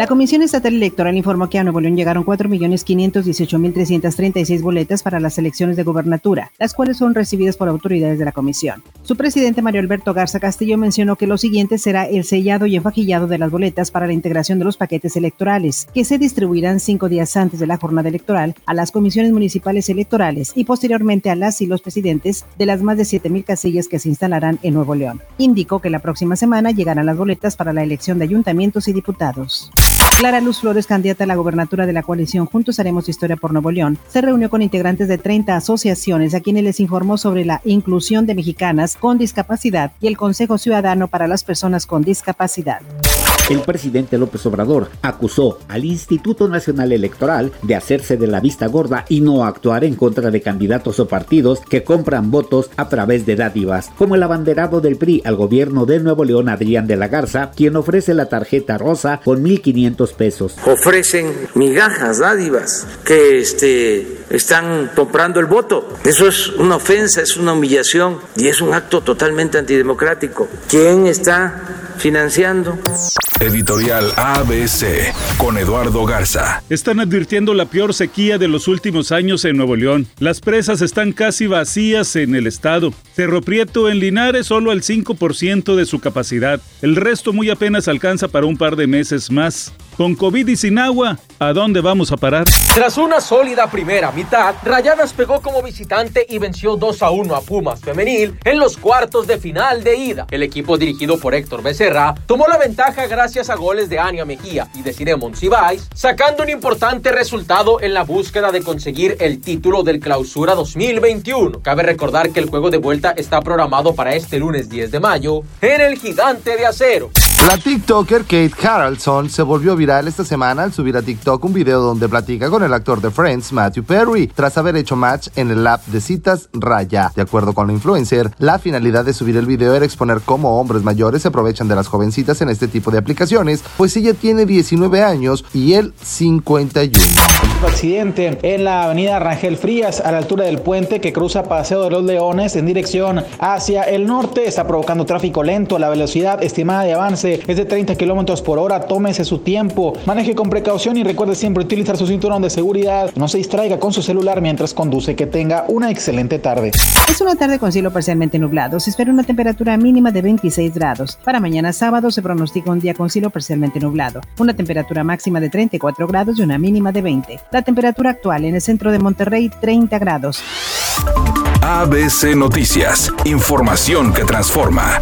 La Comisión Estatal Electoral informó que a Nuevo León llegaron 4.518.336 boletas para las elecciones de gobernatura, las cuales son recibidas por autoridades de la comisión. Su presidente Mario Alberto Garza Castillo mencionó que lo siguiente será el sellado y enfajillado de las boletas para la integración de los paquetes electorales, que se distribuirán cinco días antes de la jornada electoral a las comisiones municipales electorales y posteriormente a las y los presidentes de las más de 7.000 casillas que se instalarán en Nuevo León. Indicó que la próxima semana llegarán las boletas para la elección de ayuntamientos y diputados. Clara Luz Flores, candidata a la gobernatura de la coalición Juntos Haremos Historia por Nuevo León, se reunió con integrantes de 30 asociaciones a quienes les informó sobre la inclusión de mexicanas con discapacidad y el Consejo Ciudadano para las Personas con Discapacidad. El presidente López Obrador acusó al Instituto Nacional Electoral de hacerse de la vista gorda y no actuar en contra de candidatos o partidos que compran votos a través de dádivas, como el abanderado del PRI al gobierno de Nuevo León Adrián de la Garza, quien ofrece la tarjeta rosa con 1.500 pesos. Ofrecen migajas, dádivas, que este, están comprando el voto. Eso es una ofensa, es una humillación y es un acto totalmente antidemocrático. ¿Quién está financiando? Editorial ABC con Eduardo Garza. Están advirtiendo la peor sequía de los últimos años en Nuevo León. Las presas están casi vacías en el estado. Cerro Prieto en Linares solo el 5% de su capacidad. El resto muy apenas alcanza para un par de meses más. Con COVID y sin agua, ¿a dónde vamos a parar? Tras una sólida primera mitad, Rayadas pegó como visitante y venció 2 a 1 a Pumas Femenil en los cuartos de final de ida. El equipo dirigido por Héctor Becerra tomó la ventaja gracias a goles de Ania Mejía y de Cire Monsiváis, sacando un importante resultado en la búsqueda de conseguir el título del Clausura 2021. Cabe recordar que el juego de vuelta está programado para este lunes 10 de mayo en el Gigante de Acero. La TikToker Kate Harrelson se volvió viral esta semana al subir a TikTok un video donde platica con el actor de Friends, Matthew Perry, tras haber hecho match en el app de citas Raya. De acuerdo con la influencer, la finalidad de subir el video era exponer cómo hombres mayores se aprovechan de las jovencitas en este tipo de aplicaciones, pues ella tiene 19 años y él 51. Accidente en la avenida Rangel Frías a la altura del puente que cruza Paseo de los Leones en dirección hacia el norte. Está provocando tráfico lento. La velocidad estimada de avance es de 30 kilómetros por hora. Tómese su tiempo. Maneje con precaución y recuerde siempre utilizar su cinturón de seguridad. No se distraiga con su celular mientras conduce. Que tenga una excelente tarde. Es una tarde con cielo parcialmente nublado. Se espera una temperatura mínima de 26 grados. Para mañana sábado se pronostica un día con cielo parcialmente nublado. Una temperatura máxima de 34 grados y una mínima de 20. La temperatura actual en el centro de Monterrey 30 grados. ABC Noticias. Información que transforma.